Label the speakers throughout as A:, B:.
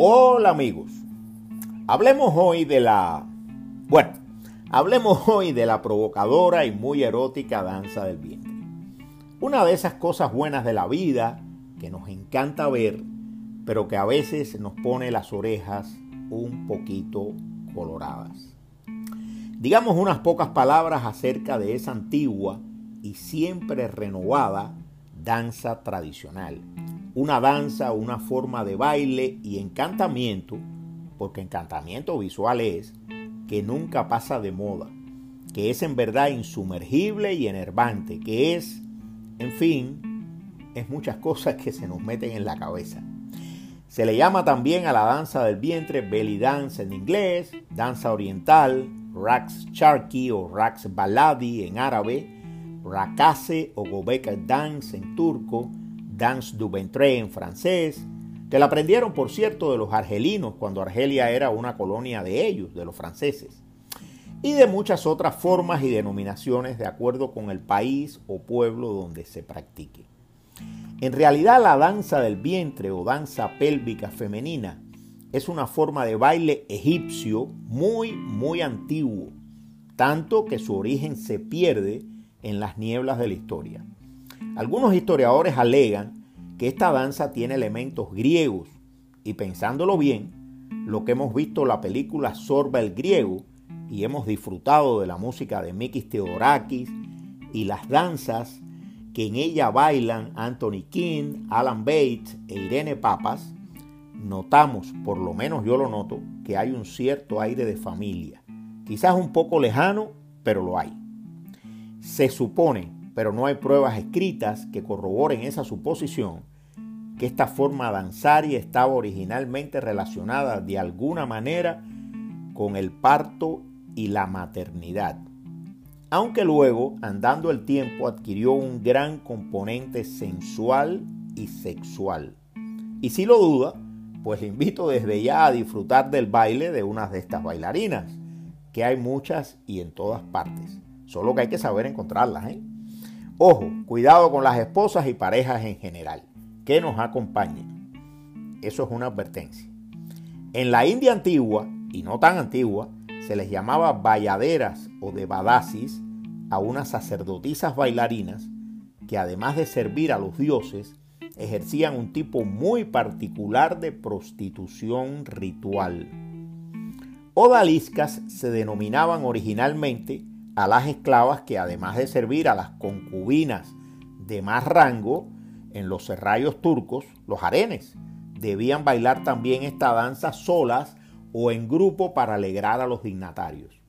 A: Hola amigos, hablemos hoy de la... Bueno, hablemos hoy de la provocadora y muy erótica danza del vientre. Una de esas cosas buenas de la vida que nos encanta ver, pero que a veces nos pone las orejas un poquito coloradas. Digamos unas pocas palabras acerca de esa antigua y siempre renovada danza tradicional una danza, una forma de baile y encantamiento, porque encantamiento visual es que nunca pasa de moda, que es en verdad insumergible y enervante, que es, en fin, es muchas cosas que se nos meten en la cabeza. Se le llama también a la danza del vientre belly dance en inglés, danza oriental, raks charki o raks baladi en árabe, rakase o gobeka dance en turco, Dance du Ventre en francés, que la aprendieron, por cierto, de los argelinos cuando Argelia era una colonia de ellos, de los franceses, y de muchas otras formas y denominaciones de acuerdo con el país o pueblo donde se practique. En realidad la danza del vientre o danza pélvica femenina es una forma de baile egipcio muy, muy antiguo, tanto que su origen se pierde en las nieblas de la historia. Algunos historiadores alegan que esta danza tiene elementos griegos y pensándolo bien, lo que hemos visto la película Sorba el griego y hemos disfrutado de la música de Mikis Theodorakis y las danzas que en ella bailan Anthony King, Alan Bates e Irene Papas, notamos, por lo menos yo lo noto, que hay un cierto aire de familia. Quizás un poco lejano, pero lo hay. Se supone pero no hay pruebas escritas que corroboren esa suposición, que esta forma danzaria estaba originalmente relacionada de alguna manera con el parto y la maternidad, aunque luego, andando el tiempo, adquirió un gran componente sensual y sexual. Y si lo duda, pues le invito desde ya a disfrutar del baile de unas de estas bailarinas, que hay muchas y en todas partes. Solo que hay que saber encontrarlas, ¿eh? Ojo, cuidado con las esposas y parejas en general, que nos acompañen. Eso es una advertencia. En la India antigua, y no tan antigua, se les llamaba bayaderas o devadasis a unas sacerdotisas bailarinas que además de servir a los dioses, ejercían un tipo muy particular de prostitución ritual. Odaliscas se denominaban originalmente a las esclavas que además de servir a las concubinas de más rango en los serrallos turcos, los harenes, debían bailar también esta danza solas o en grupo para alegrar a los dignatarios.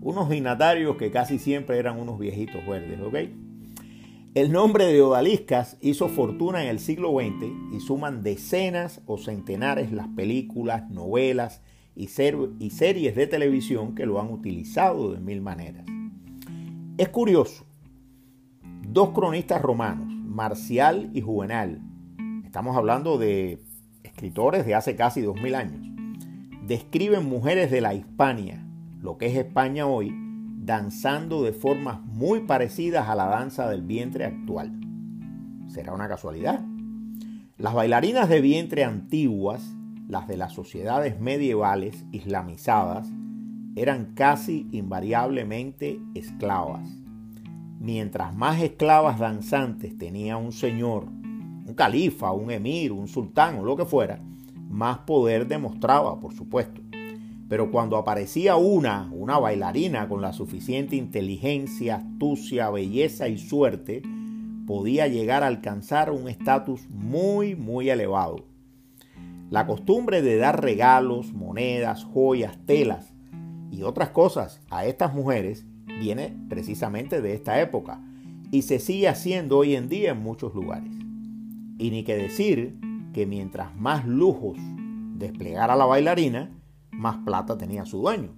A: Unos dignatarios que casi siempre eran unos viejitos verdes, ¿ok? El nombre de odaliscas hizo fortuna en el siglo XX y suman decenas o centenares las películas, novelas y, series de televisión que lo han utilizado de mil maneras. Es curioso, dos cronistas romanos, Marcial y Juvenal, estamos hablando de escritores de hace casi dos mil años, describen mujeres de la Hispania, lo que es España hoy, danzando de formas muy parecidas a la danza del vientre actual. ¿Será una casualidad? Las bailarinas de vientre antiguas las de las sociedades medievales islamizadas, eran casi invariablemente esclavas. Mientras más esclavas danzantes tenía un señor, un califa, un emir, un sultán o lo que fuera, más poder demostraba, por supuesto. Pero cuando aparecía una, una bailarina con la suficiente inteligencia, astucia, belleza y suerte, podía llegar a alcanzar un estatus muy, muy elevado. La costumbre de dar regalos, monedas, joyas, telas y otras cosas a estas mujeres viene precisamente de esta época y se sigue haciendo hoy en día en muchos lugares. Y ni que decir que mientras más lujos desplegara la bailarina, más plata tenía su dueño.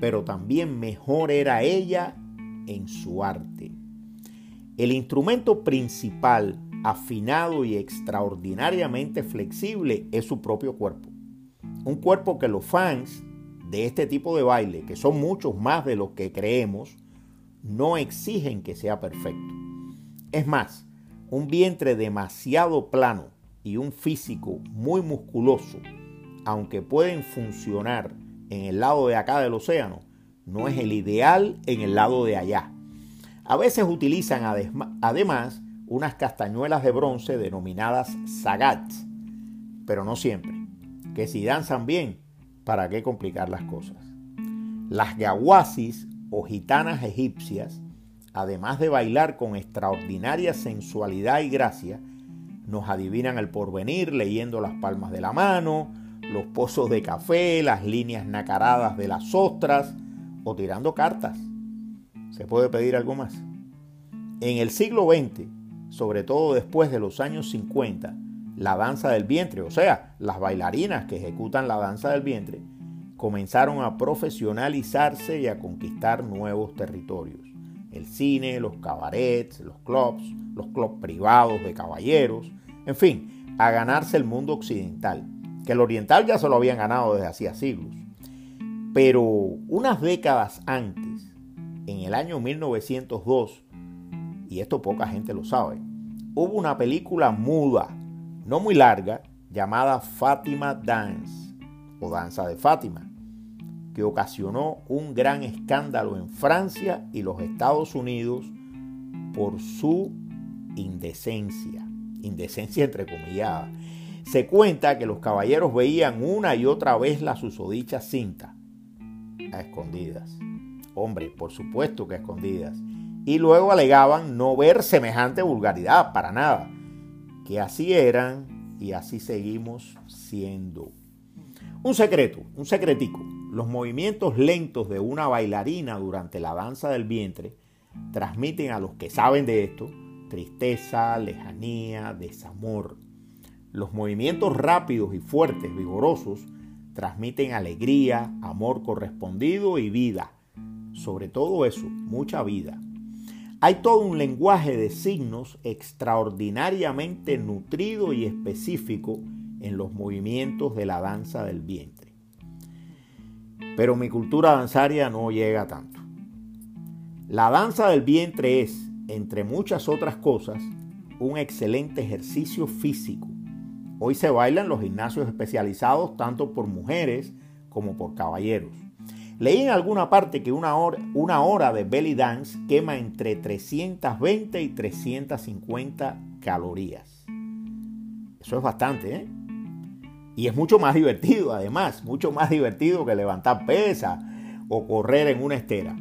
A: Pero también mejor era ella en su arte. El instrumento principal afinado y extraordinariamente flexible es su propio cuerpo. Un cuerpo que los fans de este tipo de baile, que son muchos más de los que creemos, no exigen que sea perfecto. Es más, un vientre demasiado plano y un físico muy musculoso aunque pueden funcionar en el lado de acá del océano, no es el ideal en el lado de allá. A veces utilizan además unas castañuelas de bronce denominadas sagats, pero no siempre. Que si danzan bien, ¿para qué complicar las cosas? Las gawasis o gitanas egipcias, además de bailar con extraordinaria sensualidad y gracia, nos adivinan el porvenir leyendo las palmas de la mano, los pozos de café, las líneas nacaradas de las ostras o tirando cartas. ¿Se puede pedir algo más? En el siglo XX, sobre todo después de los años 50, la danza del vientre, o sea, las bailarinas que ejecutan la danza del vientre, comenzaron a profesionalizarse y a conquistar nuevos territorios. El cine, los cabarets, los clubs, los clubs privados de caballeros, en fin, a ganarse el mundo occidental que el oriental ya se lo habían ganado desde hacía siglos. Pero unas décadas antes, en el año 1902, y esto poca gente lo sabe, hubo una película muda, no muy larga, llamada Fátima Dance o Danza de Fátima, que ocasionó un gran escándalo en Francia y los Estados Unidos por su indecencia, indecencia entrecomillada. Se cuenta que los caballeros veían una y otra vez la susodicha cinta, a escondidas. Hombre, por supuesto que a escondidas. Y luego alegaban no ver semejante vulgaridad, para nada. Que así eran y así seguimos siendo. Un secreto, un secretico. Los movimientos lentos de una bailarina durante la danza del vientre transmiten a los que saben de esto tristeza, lejanía, desamor. Los movimientos rápidos y fuertes, vigorosos, transmiten alegría, amor correspondido y vida. Sobre todo eso, mucha vida. Hay todo un lenguaje de signos extraordinariamente nutrido y específico en los movimientos de la danza del vientre. Pero mi cultura danzaria no llega tanto. La danza del vientre es, entre muchas otras cosas, un excelente ejercicio físico Hoy se baila en los gimnasios especializados tanto por mujeres como por caballeros. Leí en alguna parte que una hora, de belly dance quema entre 320 y 350 calorías. Eso es bastante, ¿eh? Y es mucho más divertido, además, mucho más divertido que levantar pesas o correr en una estera.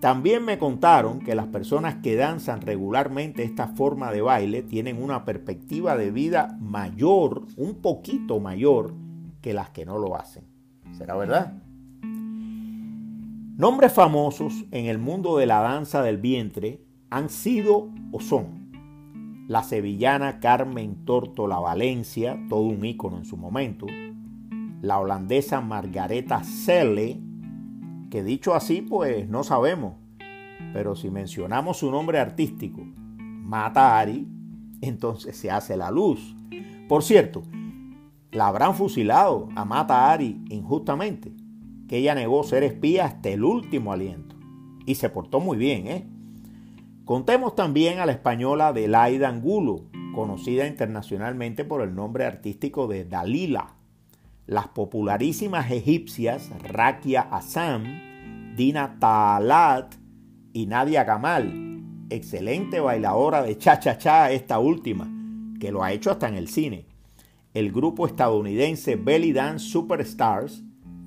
A: También me contaron que las personas que danzan regularmente esta forma de baile tienen una perspectiva de vida mayor, un poquito mayor que las que no lo hacen. ¿Será verdad? Nombres famosos en el mundo de la danza del vientre han sido o son la sevillana Carmen Tortola Valencia, todo un ícono en su momento, la holandesa Margareta Selle, que dicho así, pues no sabemos. Pero si mencionamos su nombre artístico, Mata Ari, entonces se hace la luz. Por cierto, la habrán fusilado a Mata Ari injustamente, ella negó ser espía hasta el último aliento. Y se portó muy bien, ¿eh? Contemos también a la española Delaida Angulo, conocida internacionalmente por el nombre artístico de Dalila. Las popularísimas egipcias Rakia Assam Dina Talat y Nadia Gamal, excelente bailadora de cha-cha-cha esta última, que lo ha hecho hasta en el cine. El grupo estadounidense Belly Dance Superstars,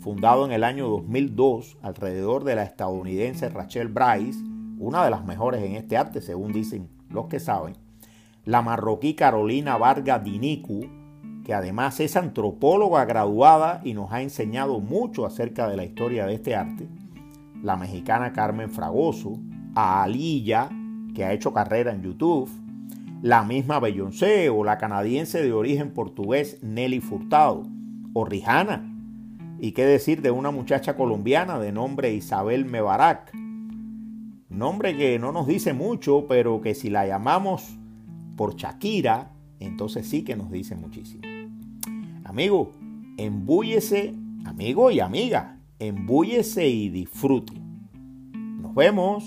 A: fundado en el año 2002 alrededor de la estadounidense Rachel Bryce, una de las mejores en este arte según dicen los que saben, la marroquí Carolina Varga Dinicu, que además es antropóloga graduada y nos ha enseñado mucho acerca de la historia de este arte, la mexicana Carmen Fragoso, a Alilla, que ha hecho carrera en YouTube, la misma Beyoncé o la canadiense de origen portugués Nelly Furtado, o Rihanna, y qué decir de una muchacha colombiana de nombre Isabel Mebarak, nombre que no nos dice mucho, pero que si la llamamos por Shakira, entonces sí que nos dice muchísimo. Amigo, embúyese, amigo y amiga, embúyese y disfrute. Nos vemos.